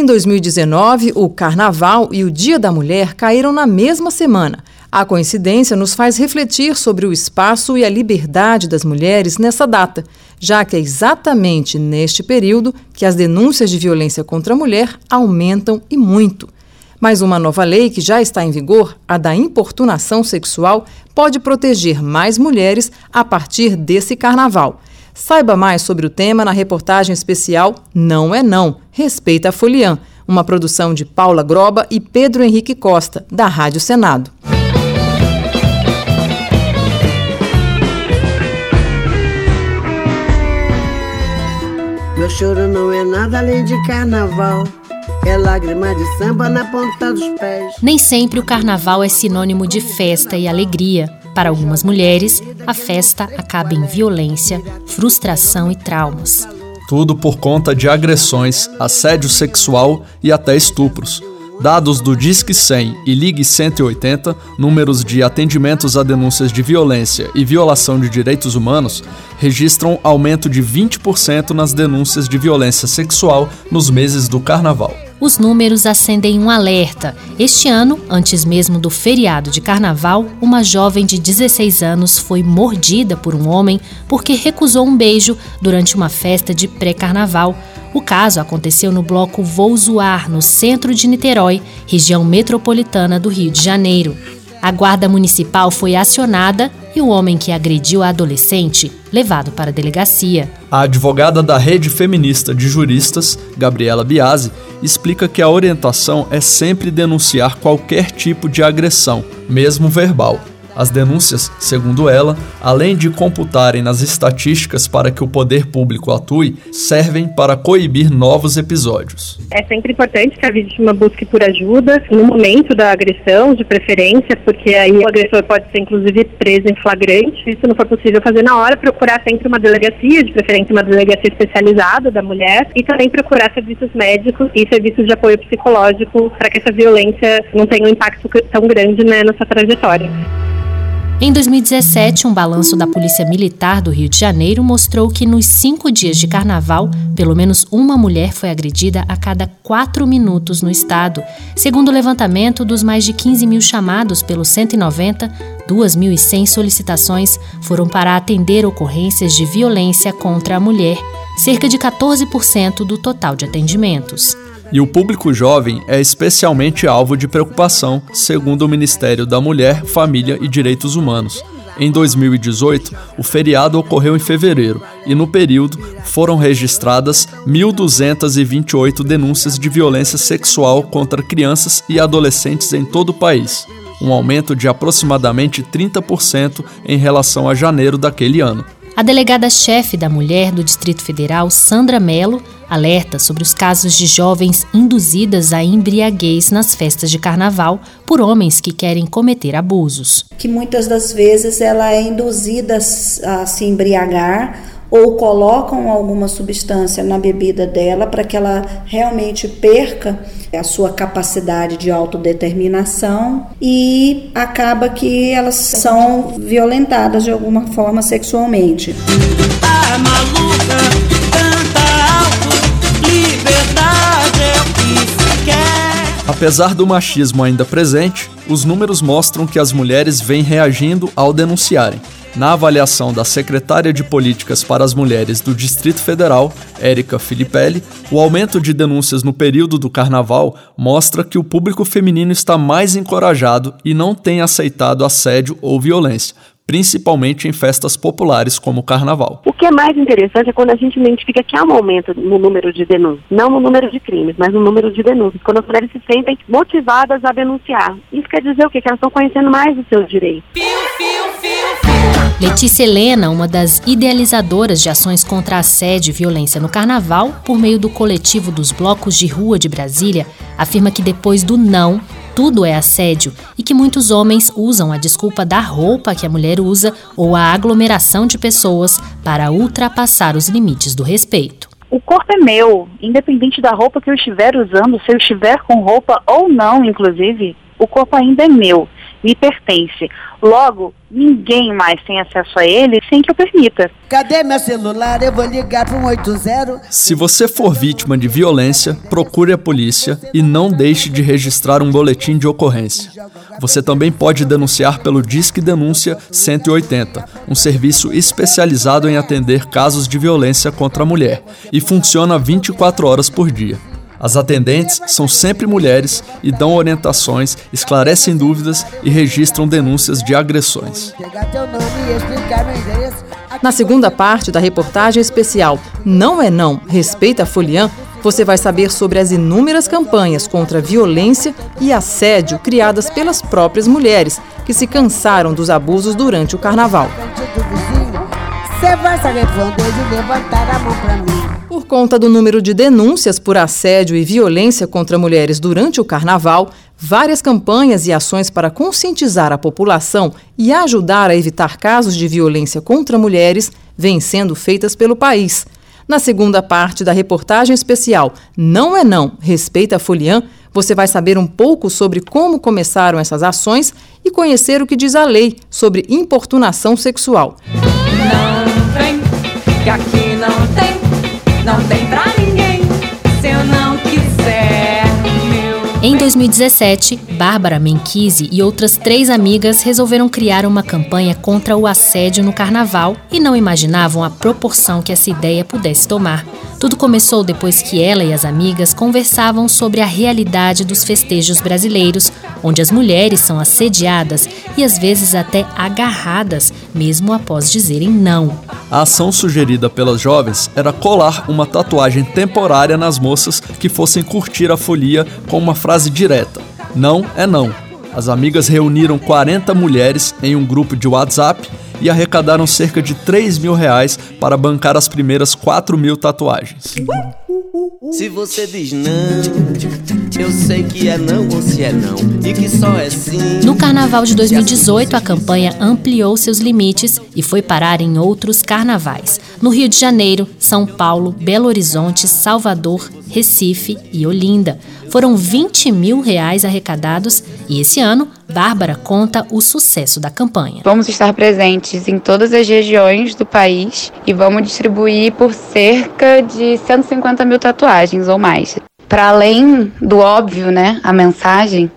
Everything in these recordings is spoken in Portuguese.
Em 2019, o Carnaval e o Dia da Mulher caíram na mesma semana. A coincidência nos faz refletir sobre o espaço e a liberdade das mulheres nessa data, já que é exatamente neste período que as denúncias de violência contra a mulher aumentam e muito. Mas uma nova lei que já está em vigor, a da importunação sexual, pode proteger mais mulheres a partir desse carnaval. Saiba mais sobre o tema na reportagem especial Não é Não, Respeita a Foliã, uma produção de Paula Groba e Pedro Henrique Costa, da Rádio Senado. Meu choro não é nada além de carnaval. É lágrima de samba na ponta dos pés. Nem sempre o carnaval é sinônimo de festa e alegria. Para algumas mulheres, a festa acaba em violência, frustração e traumas. Tudo por conta de agressões, assédio sexual e até estupros. Dados do Disque 100 e Ligue 180, números de atendimentos a denúncias de violência e violação de direitos humanos, registram aumento de 20% nas denúncias de violência sexual nos meses do carnaval os números acendem um alerta. Este ano, antes mesmo do feriado de carnaval, uma jovem de 16 anos foi mordida por um homem porque recusou um beijo durante uma festa de pré-carnaval. O caso aconteceu no bloco Vou Zoar, no centro de Niterói, região metropolitana do Rio de Janeiro. A guarda municipal foi acionada e o homem que agrediu a adolescente levado para a delegacia. A advogada da Rede Feminista de Juristas, Gabriela Biasi, explica que a orientação é sempre denunciar qualquer tipo de agressão, mesmo verbal as denúncias, segundo ela, além de computarem nas estatísticas para que o poder público atue, servem para coibir novos episódios. É sempre importante que a vítima busque por ajuda no momento da agressão, de preferência, porque aí o agressor pode ser inclusive preso em flagrante. Se isso não for possível fazer na hora, procurar sempre uma delegacia, de preferência uma delegacia especializada da mulher, e também procurar serviços médicos e serviços de apoio psicológico para que essa violência não tenha um impacto tão grande né, na sua trajetória. Em 2017, um balanço da Polícia Militar do Rio de Janeiro mostrou que nos cinco dias de carnaval, pelo menos uma mulher foi agredida a cada quatro minutos no estado. Segundo o levantamento dos mais de 15 mil chamados pelo 190, 2.100 solicitações foram para atender ocorrências de violência contra a mulher, cerca de 14% do total de atendimentos. E o público jovem é especialmente alvo de preocupação, segundo o Ministério da Mulher, Família e Direitos Humanos. Em 2018, o feriado ocorreu em fevereiro e, no período, foram registradas 1.228 denúncias de violência sexual contra crianças e adolescentes em todo o país, um aumento de aproximadamente 30% em relação a janeiro daquele ano. A delegada-chefe da mulher do Distrito Federal, Sandra Mello, alerta sobre os casos de jovens induzidas à embriaguez nas festas de carnaval por homens que querem cometer abusos. Que muitas das vezes ela é induzida a se embriagar ou colocam alguma substância na bebida dela para que ela realmente perca a sua capacidade de autodeterminação e acaba que elas são violentadas de alguma forma sexualmente. Ah, maluca, Apesar do machismo ainda presente, os números mostram que as mulheres vêm reagindo ao denunciarem. Na avaliação da secretária de Políticas para as Mulheres do Distrito Federal, Érica Filipelli, o aumento de denúncias no período do carnaval mostra que o público feminino está mais encorajado e não tem aceitado assédio ou violência, principalmente em festas populares como o carnaval. O que é mais interessante é quando a gente identifica que há um aumento no número de denúncias, não no número de crimes, mas no número de denúncias, quando as mulheres se sentem motivadas a denunciar. Isso quer dizer o quê? Que elas estão conhecendo mais os seus direitos. Letícia Helena, uma das idealizadoras de ações contra assédio e violência no carnaval, por meio do coletivo dos blocos de rua de Brasília, afirma que depois do não, tudo é assédio e que muitos homens usam a desculpa da roupa que a mulher usa ou a aglomeração de pessoas para ultrapassar os limites do respeito. O corpo é meu, independente da roupa que eu estiver usando, se eu estiver com roupa ou não, inclusive, o corpo ainda é meu. Me pertence. Logo, ninguém mais tem acesso a ele sem que eu permita. Cadê meu celular? Eu vou ligar para 180. Se você for vítima de violência, procure a polícia e não deixe de registrar um boletim de ocorrência. Você também pode denunciar pelo Disque Denúncia 180, um serviço especializado em atender casos de violência contra a mulher e funciona 24 horas por dia. As atendentes são sempre mulheres e dão orientações, esclarecem dúvidas e registram denúncias de agressões. Na segunda parte da reportagem especial Não é Não, Respeita a Folian, você vai saber sobre as inúmeras campanhas contra violência e assédio criadas pelas próprias mulheres que se cansaram dos abusos durante o carnaval. Você vai se arrepender de levantar a mão para mim. Por conta do número de denúncias por assédio e violência contra mulheres durante o carnaval, várias campanhas e ações para conscientizar a população e ajudar a evitar casos de violência contra mulheres vêm sendo feitas pelo país. Na segunda parte da reportagem especial Não é Não, Respeita a Folian, você vai saber um pouco sobre como começaram essas ações e conhecer o que diz a lei sobre importunação sexual. Não vem, que aqui não tem, não tem pra ninguém, se eu não quiser. Em 2017, Bárbara Menquise e outras três amigas resolveram criar uma campanha contra o assédio no carnaval e não imaginavam a proporção que essa ideia pudesse tomar. Tudo começou depois que ela e as amigas conversavam sobre a realidade dos festejos brasileiros, onde as mulheres são assediadas e às vezes até agarradas, mesmo após dizerem não. A ação sugerida pelas jovens era colar uma tatuagem temporária nas moças que fossem curtir a folia com uma frase direta: Não é não. As amigas reuniram 40 mulheres em um grupo de WhatsApp e arrecadaram cerca de 3 mil reais para bancar as primeiras 4 mil tatuagens. Se você diz não, eu sei que é não ou se é não, e que só é sim. No carnaval de 2018, a campanha ampliou seus limites e foi parar em outros carnavais. No Rio de Janeiro, São Paulo, Belo Horizonte, Salvador, Recife e Olinda. Foram 20 mil reais arrecadados e esse ano, Bárbara conta o sucesso da campanha. Vamos estar presentes em todas as regiões do país e vamos distribuir por cerca de 150 mil tatuagens ou mais. Para além do óbvio, né, a mensagem,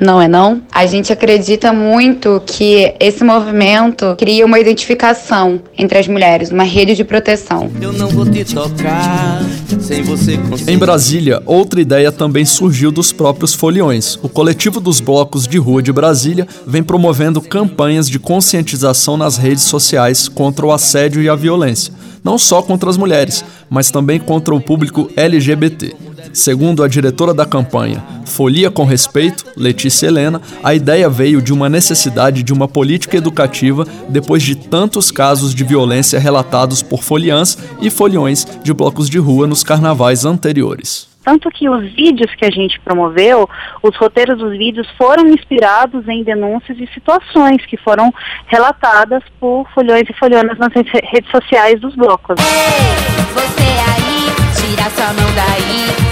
não é não? A gente acredita muito que esse movimento cria uma identificação entre as mulheres, uma rede de proteção. Eu não vou te tocar sem você conseguir. Em Brasília, outra ideia também surgiu dos próprios foliões. O coletivo dos blocos de rua de Brasília vem promovendo campanhas de conscientização nas redes sociais contra o assédio e a violência, não só contra as mulheres, mas também contra o público LGBT. Segundo a diretora da campanha Folia com Respeito, Letícia Helena, a ideia veio de uma necessidade de uma política educativa depois de tantos casos de violência relatados por foliãs e foliões de blocos de rua nos carnavais anteriores. Tanto que os vídeos que a gente promoveu, os roteiros dos vídeos foram inspirados em denúncias e situações que foram relatadas por folhões e folhonas nas redes sociais dos blocos. Daí.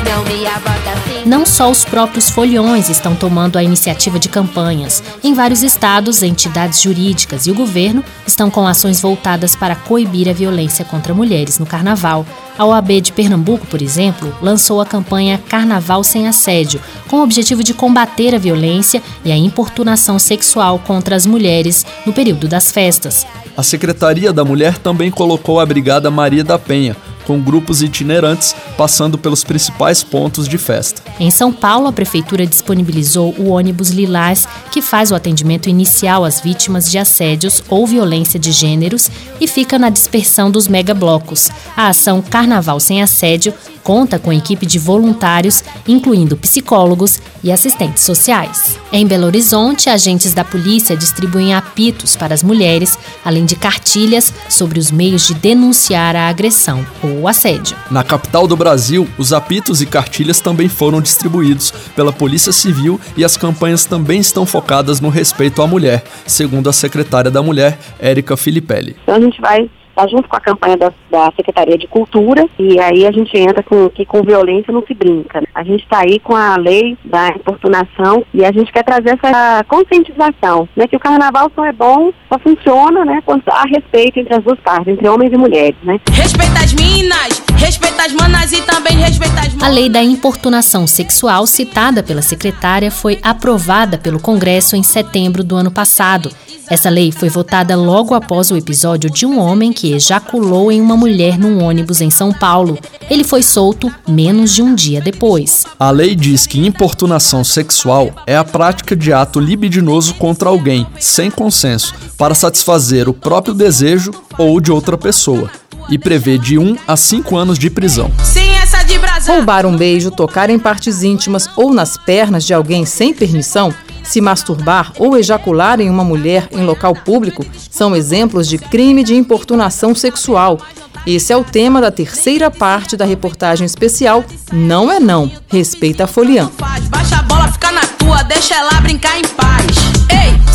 Não só os próprios foliões estão tomando a iniciativa de campanhas. Em vários estados, entidades jurídicas e o governo estão com ações voltadas para coibir a violência contra mulheres no carnaval. A OAB de Pernambuco, por exemplo, lançou a campanha Carnaval Sem Assédio, com o objetivo de combater a violência e a importunação sexual contra as mulheres no período das festas. A Secretaria da Mulher também colocou a Brigada Maria da Penha com grupos itinerantes passando pelos principais pontos de festa. Em São Paulo, a prefeitura disponibilizou o ônibus Lilás, que faz o atendimento inicial às vítimas de assédios ou violência de gêneros e fica na dispersão dos megablocos. A ação Carnaval Sem Assédio conta com equipe de voluntários, incluindo psicólogos e assistentes sociais. Em Belo Horizonte, agentes da polícia distribuem apitos para as mulheres, além de cartilhas sobre os meios de denunciar a agressão ou assédio. Na capital do Brasil, os apitos e cartilhas também foram distribuídos pela Polícia Civil e as campanhas também estão focadas no respeito à mulher, segundo a secretária da Mulher, Érica Filipelli. Então a gente vai está junto com a campanha da, da, Secretaria de Cultura, e aí a gente entra com que com violência não se brinca. A gente está aí com a lei da importunação e a gente quer trazer essa conscientização, né, que o carnaval só é bom, só funciona, né, quando há respeito entre as duas partes, entre homens e mulheres, né. Respeita as minas, respeita as manas e também respeita as A lei da importunação sexual citada pela secretária foi aprovada pelo Congresso em setembro do ano passado essa lei foi votada logo após o episódio de um homem que ejaculou em uma mulher num ônibus em São Paulo. Ele foi solto menos de um dia depois. A lei diz que importunação sexual é a prática de ato libidinoso contra alguém, sem consenso, para satisfazer o próprio desejo ou de outra pessoa, e prevê de 1 a 5 anos de prisão. Sim, essa de Roubar um beijo, tocar em partes íntimas ou nas pernas de alguém sem permissão se masturbar ou ejacular em uma mulher em local público são exemplos de crime de importunação sexual. Esse é o tema da terceira parte da reportagem especial Não é Não, Respeita a Folião. Baixa a bola, fica na tua, deixa ela brincar em paz.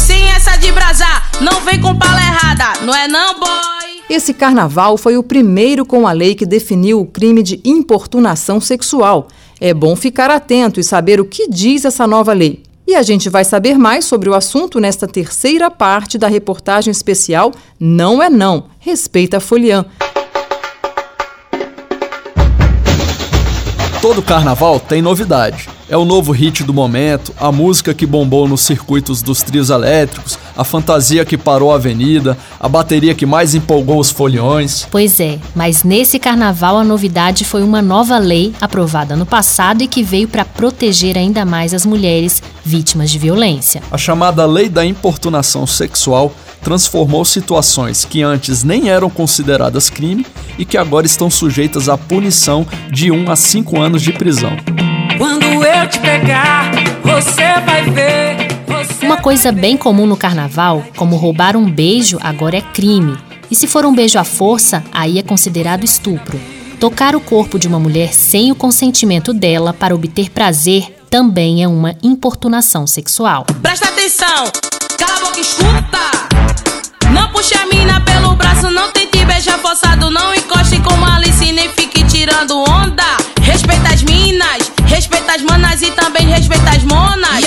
Sem essa de brasar, não vem com pala errada, não é não, boy? Esse carnaval foi o primeiro com a lei que definiu o crime de importunação sexual. É bom ficar atento e saber o que diz essa nova lei. E a gente vai saber mais sobre o assunto nesta terceira parte da reportagem especial Não é Não, Respeita a Foliã. Todo carnaval tem novidade. É o novo hit do momento, a música que bombou nos circuitos dos trios elétricos, a fantasia que parou a avenida, a bateria que mais empolgou os foliões. Pois é, mas nesse carnaval a novidade foi uma nova lei aprovada no passado e que veio para proteger ainda mais as mulheres vítimas de violência. A chamada Lei da Importunação Sexual transformou situações que antes nem eram consideradas crime e que agora estão sujeitas à punição de 1 a 5 anos de prisão. Quando eu te pegar, você vai ver. Você Uma coisa bem comum no carnaval, como roubar um beijo, agora é crime. E se for um beijo à força, aí é considerado estupro. Tocar o corpo de uma mulher sem o consentimento dela para obter prazer também é uma importunação sexual. Presta atenção! Cala a boca escuta! Não puxe a mina pelo braço, não tente beijar forçado, não encoste com malice, nem fique tirando onda. Respeita as minas, respeita as manas e também respeita as monas.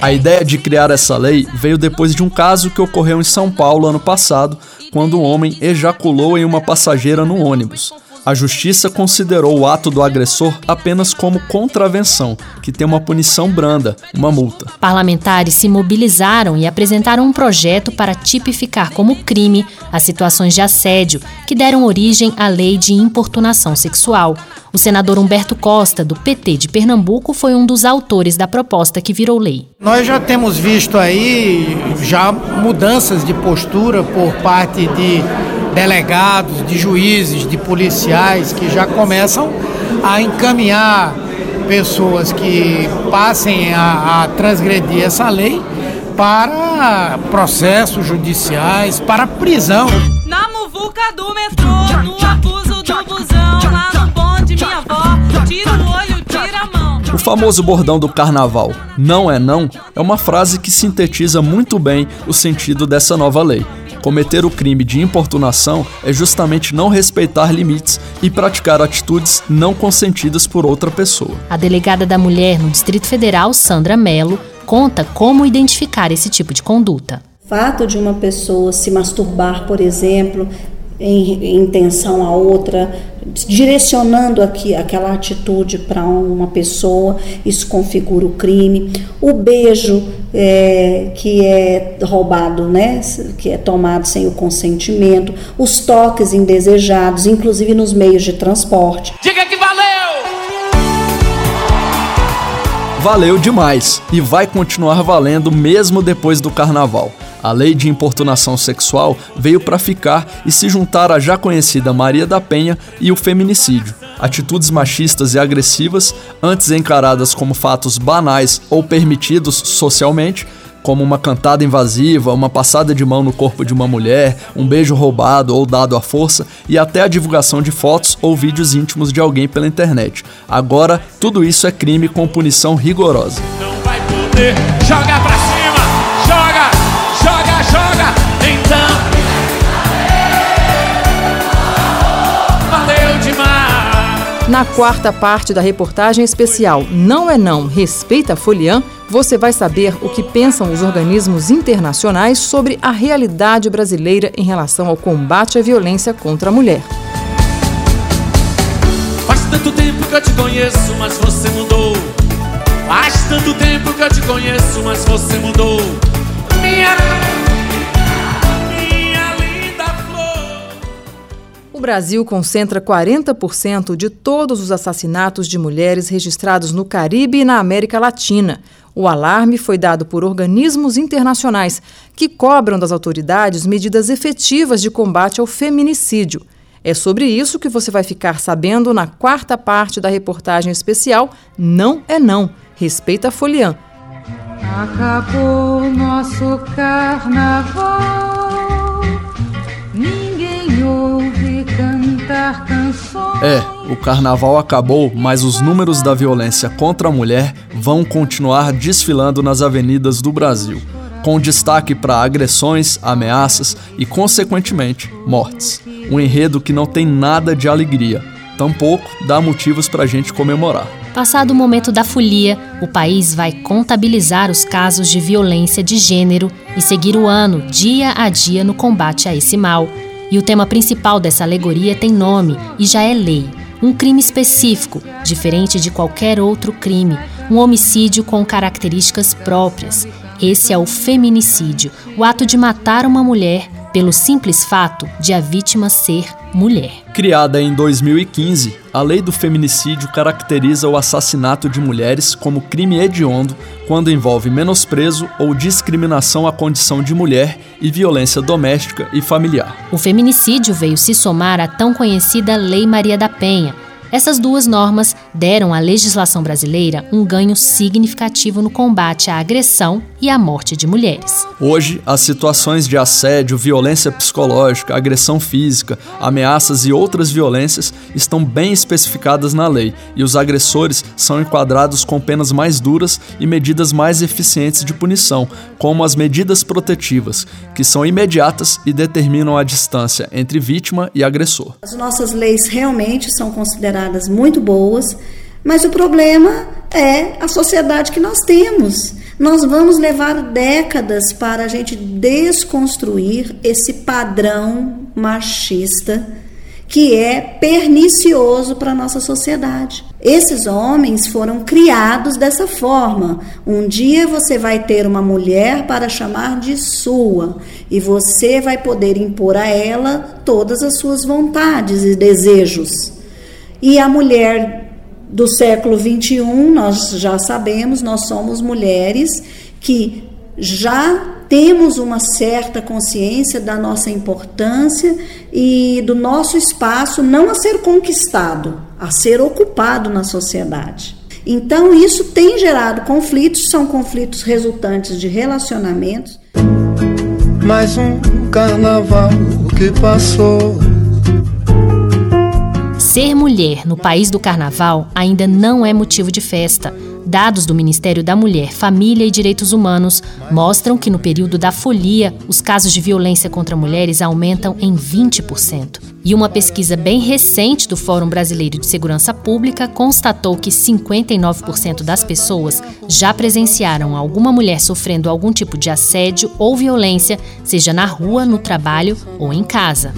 A ideia de criar essa lei veio depois de um caso que ocorreu em São Paulo ano passado, quando um homem ejaculou em uma passageira no ônibus. A justiça considerou o ato do agressor apenas como contravenção, que tem uma punição branda, uma multa. Parlamentares se mobilizaram e apresentaram um projeto para tipificar como crime as situações de assédio que deram origem à lei de importunação sexual. O senador Humberto Costa, do PT de Pernambuco, foi um dos autores da proposta que virou lei. Nós já temos visto aí já mudanças de postura por parte de delegados, de juízes, de policiais que já começam a encaminhar pessoas que passem a, a transgredir essa lei para processos judiciais, para prisão. Na muvuca do metrô, no abuso do busão, lá no bonde minha avó, tira o olho, tira a mão. O famoso bordão do carnaval, não é não, é uma frase que sintetiza muito bem o sentido dessa nova lei. Cometer o crime de importunação é justamente não respeitar limites e praticar atitudes não consentidas por outra pessoa. A delegada da mulher no Distrito Federal, Sandra Mello, conta como identificar esse tipo de conduta. O fato de uma pessoa se masturbar, por exemplo, em, intenção a outra, direcionando aqui, aquela atitude para uma pessoa, isso configura o crime. O beijo é, que é roubado, né, que é tomado sem o consentimento, os toques indesejados, inclusive nos meios de transporte. Diga que valeu! Valeu demais e vai continuar valendo mesmo depois do carnaval. A lei de importunação sexual veio para ficar e se juntar à já conhecida Maria da Penha e o feminicídio. Atitudes machistas e agressivas, antes encaradas como fatos banais ou permitidos socialmente, como uma cantada invasiva, uma passada de mão no corpo de uma mulher, um beijo roubado ou dado à força e até a divulgação de fotos ou vídeos íntimos de alguém pela internet. Agora, tudo isso é crime com punição rigorosa. Não vai poder jogar pra Na quarta parte da reportagem especial Não é Não, Respeita a Folian, você vai saber o que pensam os organismos internacionais sobre a realidade brasileira em relação ao combate à violência contra a mulher. Faz tanto tempo que eu te conheço, mas você mudou. Faz tanto tempo que eu te conheço, mas você mudou. Minha O Brasil concentra 40% de todos os assassinatos de mulheres registrados no Caribe e na América Latina. O alarme foi dado por organismos internacionais que cobram das autoridades medidas efetivas de combate ao feminicídio. É sobre isso que você vai ficar sabendo na quarta parte da reportagem especial Não é Não. Respeita a Folian. Acabou nosso carnaval. É, o carnaval acabou, mas os números da violência contra a mulher vão continuar desfilando nas avenidas do Brasil, com destaque para agressões, ameaças e, consequentemente, mortes. Um enredo que não tem nada de alegria, tampouco dá motivos para a gente comemorar. Passado o momento da folia, o país vai contabilizar os casos de violência de gênero e seguir o ano, dia a dia, no combate a esse mal e o tema principal dessa alegoria tem nome e já é lei. Um crime específico, diferente de qualquer outro crime, um homicídio com características próprias. Esse é o feminicídio, o ato de matar uma mulher pelo simples fato de a vítima ser mulher. Criada em 2015, a lei do feminicídio caracteriza o assassinato de mulheres como crime hediondo quando envolve menosprezo ou discriminação à condição de mulher e violência doméstica e familiar. O feminicídio veio se somar à tão conhecida Lei Maria da Penha, essas duas normas deram à legislação brasileira um ganho significativo no combate à agressão e à morte de mulheres. Hoje, as situações de assédio, violência psicológica, agressão física, ameaças e outras violências estão bem especificadas na lei e os agressores são enquadrados com penas mais duras e medidas mais eficientes de punição, como as medidas protetivas, que são imediatas e determinam a distância entre vítima e agressor. As nossas leis realmente são consideradas muito boas, mas o problema é a sociedade que nós temos. Nós vamos levar décadas para a gente desconstruir esse padrão machista que é pernicioso para a nossa sociedade. Esses homens foram criados dessa forma. Um dia você vai ter uma mulher para chamar de sua e você vai poder impor a ela todas as suas vontades e desejos. E a mulher do século 21, nós já sabemos, nós somos mulheres que já temos uma certa consciência da nossa importância e do nosso espaço não a ser conquistado, a ser ocupado na sociedade. Então, isso tem gerado conflitos, são conflitos resultantes de relacionamentos. Mais um carnaval que passou Ser mulher no país do carnaval ainda não é motivo de festa. Dados do Ministério da Mulher, Família e Direitos Humanos mostram que no período da folia, os casos de violência contra mulheres aumentam em 20%. E uma pesquisa bem recente do Fórum Brasileiro de Segurança Pública constatou que 59% das pessoas já presenciaram alguma mulher sofrendo algum tipo de assédio ou violência, seja na rua, no trabalho ou em casa.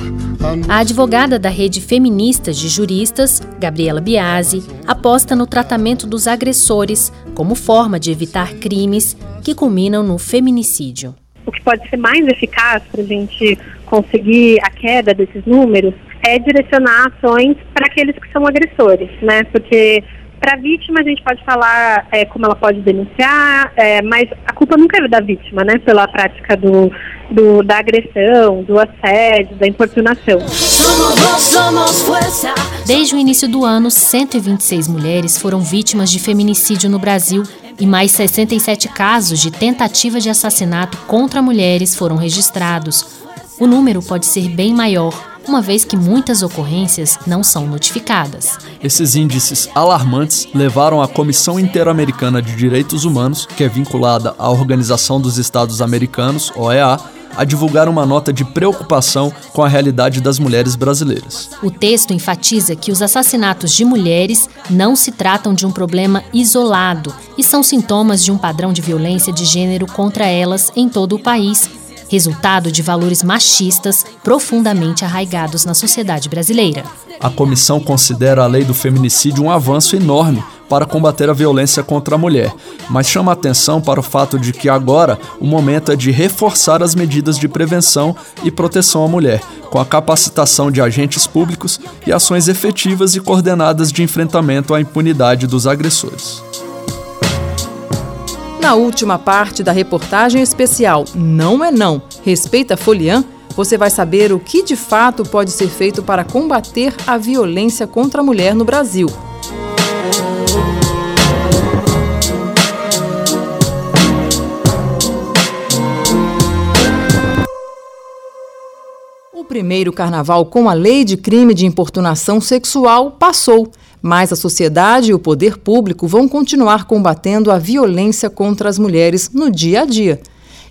A advogada da rede feminista de juristas, Gabriela Biasi, aposta no tratamento dos agressores como forma de evitar crimes que culminam no feminicídio. O que pode ser mais eficaz para a gente conseguir a queda desses números é direcionar ações para aqueles que são agressores, né? Porque para a vítima a gente pode falar é, como ela pode denunciar, é, mas a culpa nunca é da vítima, né? Pela prática do, do, da agressão, do assédio, da importunação. Desde o início do ano, 126 mulheres foram vítimas de feminicídio no Brasil e mais 67 casos de tentativa de assassinato contra mulheres foram registrados. O número pode ser bem maior, uma vez que muitas ocorrências não são notificadas. Esses índices alarmantes levaram a Comissão Interamericana de Direitos Humanos, que é vinculada à Organização dos Estados Americanos, OEA, a divulgar uma nota de preocupação com a realidade das mulheres brasileiras. O texto enfatiza que os assassinatos de mulheres não se tratam de um problema isolado e são sintomas de um padrão de violência de gênero contra elas em todo o país, resultado de valores machistas profundamente arraigados na sociedade brasileira. A comissão considera a lei do feminicídio um avanço enorme para combater a violência contra a mulher, mas chama atenção para o fato de que agora o momento é de reforçar as medidas de prevenção e proteção à mulher, com a capacitação de agentes públicos e ações efetivas e coordenadas de enfrentamento à impunidade dos agressores. Na última parte da reportagem especial Não é Não, Respeita Folian, você vai saber o que de fato pode ser feito para combater a violência contra a mulher no Brasil. Primeiro carnaval com a lei de crime de importunação sexual passou mas a sociedade e o poder público vão continuar combatendo a violência contra as mulheres no dia a dia.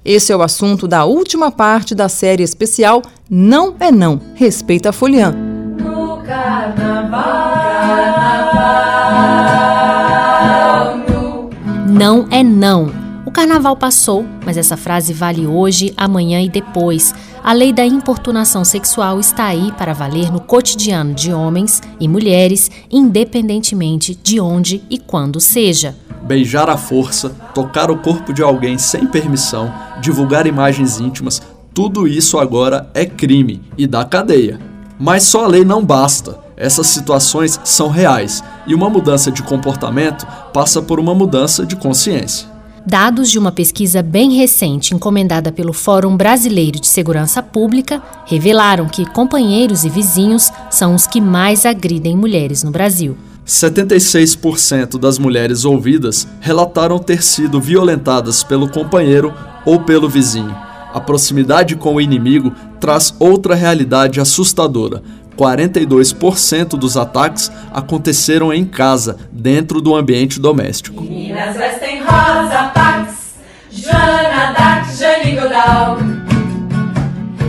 Esse é o assunto da última parte da série especial Não é Não, Respeita a Folian. No carnaval, carnaval, no... Não é não. O carnaval passou, mas essa frase vale hoje, amanhã e depois. A lei da importunação sexual está aí para valer no cotidiano de homens e mulheres, independentemente de onde e quando seja. Beijar à força, tocar o corpo de alguém sem permissão, divulgar imagens íntimas, tudo isso agora é crime e dá cadeia. Mas só a lei não basta. Essas situações são reais e uma mudança de comportamento passa por uma mudança de consciência. Dados de uma pesquisa bem recente encomendada pelo Fórum Brasileiro de Segurança Pública revelaram que companheiros e vizinhos são os que mais agridem mulheres no Brasil. 76% das mulheres ouvidas relataram ter sido violentadas pelo companheiro ou pelo vizinho. A proximidade com o inimigo traz outra realidade assustadora. 42% dos ataques aconteceram em casa, dentro do ambiente doméstico. Meninas vestem Godal.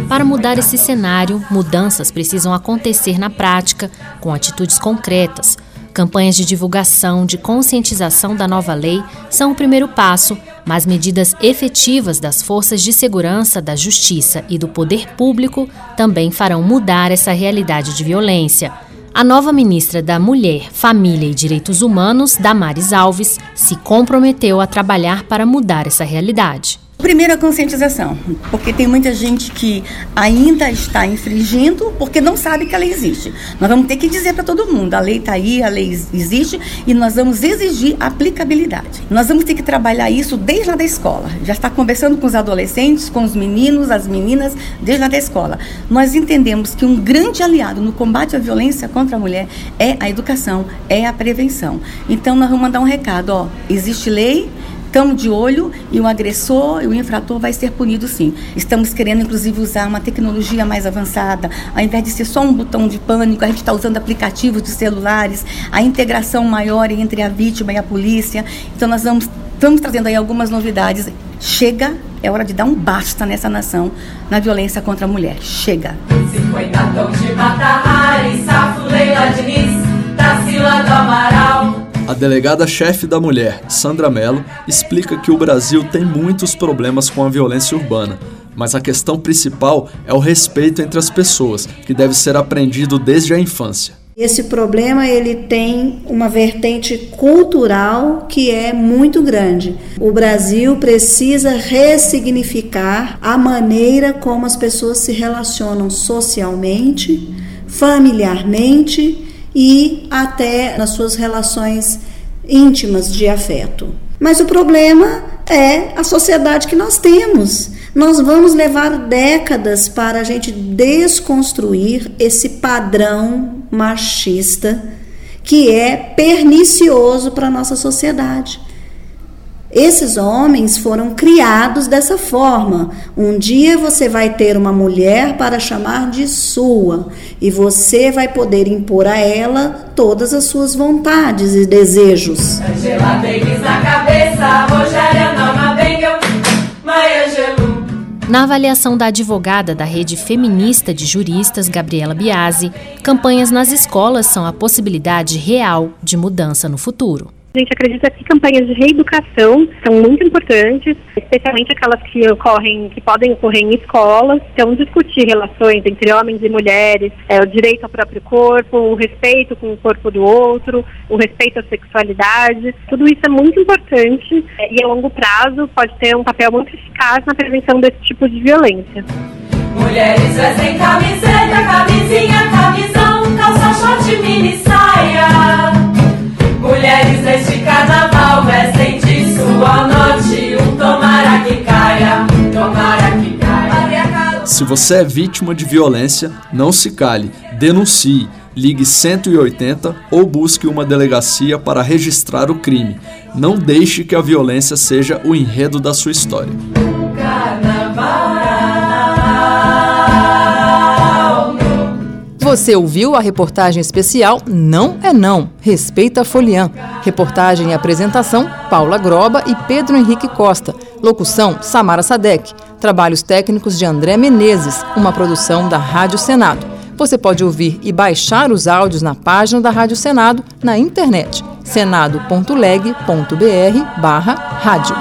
Para mudar esse cenário, mudanças precisam acontecer na prática, com atitudes concretas. Campanhas de divulgação, de conscientização da nova lei são o primeiro passo, mas medidas efetivas das forças de segurança, da justiça e do poder público também farão mudar essa realidade de violência. A nova ministra da Mulher, Família e Direitos Humanos, Damares Alves, se comprometeu a trabalhar para mudar essa realidade. Primeiro, a conscientização, porque tem muita gente que ainda está infringindo porque não sabe que a lei existe. Nós vamos ter que dizer para todo mundo: a lei está aí, a lei existe e nós vamos exigir aplicabilidade. Nós vamos ter que trabalhar isso desde lá da escola. Já está conversando com os adolescentes, com os meninos, as meninas, desde lá da escola. Nós entendemos que um grande aliado no combate à violência contra a mulher é a educação, é a prevenção. Então, nós vamos mandar um recado: ó, existe lei Estamos de olho e o agressor e o infrator vai ser punido sim. Estamos querendo, inclusive, usar uma tecnologia mais avançada. Ao invés de ser só um botão de pânico, a gente está usando aplicativos de celulares, a integração maior entre a vítima e a polícia. Então, nós vamos, estamos trazendo aí algumas novidades. Chega, é hora de dar um basta nessa nação na violência contra a mulher. Chega. 50 tons de Mata Leila Diniz, do Amaral. A delegada-chefe da mulher, Sandra Mello, explica que o Brasil tem muitos problemas com a violência urbana, mas a questão principal é o respeito entre as pessoas, que deve ser aprendido desde a infância. Esse problema ele tem uma vertente cultural que é muito grande. O Brasil precisa ressignificar a maneira como as pessoas se relacionam socialmente, familiarmente e até nas suas relações íntimas de afeto. Mas o problema é a sociedade que nós temos. Nós vamos levar décadas para a gente desconstruir esse padrão machista que é pernicioso para a nossa sociedade. Esses homens foram criados dessa forma. Um dia você vai ter uma mulher para chamar de sua e você vai poder impor a ela todas as suas vontades e desejos. Angela Davis na cabeça, Rogéria Norma Bengel, Maya Angelou. Na avaliação da advogada da rede feminista de juristas, Gabriela Biasi, campanhas nas escolas são a possibilidade real de mudança no futuro. A gente acredita que campanhas de reeducação são muito importantes, especialmente aquelas que ocorrem, que podem ocorrer em escolas. Então, discutir relações entre homens e mulheres, é, o direito ao próprio corpo, o respeito com o corpo do outro, o respeito à sexualidade. Tudo isso é muito importante é, e a longo prazo pode ter um papel muito eficaz na prevenção desse tipo de violência. Mulheres vestem camiseta, camisinha, camisão, calça short, mini saia. Mulheres neste carnaval vestem de sua noite um tomara que caia, tomara que caia. Se você é vítima de violência, não se cale, denuncie, ligue 180 ou busque uma delegacia para registrar o crime. Não deixe que a violência seja o enredo da sua história. Você ouviu a reportagem especial Não é Não, Respeita Folian. Reportagem e apresentação Paula Groba e Pedro Henrique Costa. Locução Samara Sadek. Trabalhos técnicos de André Menezes, uma produção da Rádio Senado. Você pode ouvir e baixar os áudios na página da Rádio Senado na internet senado.leg.br barra rádio.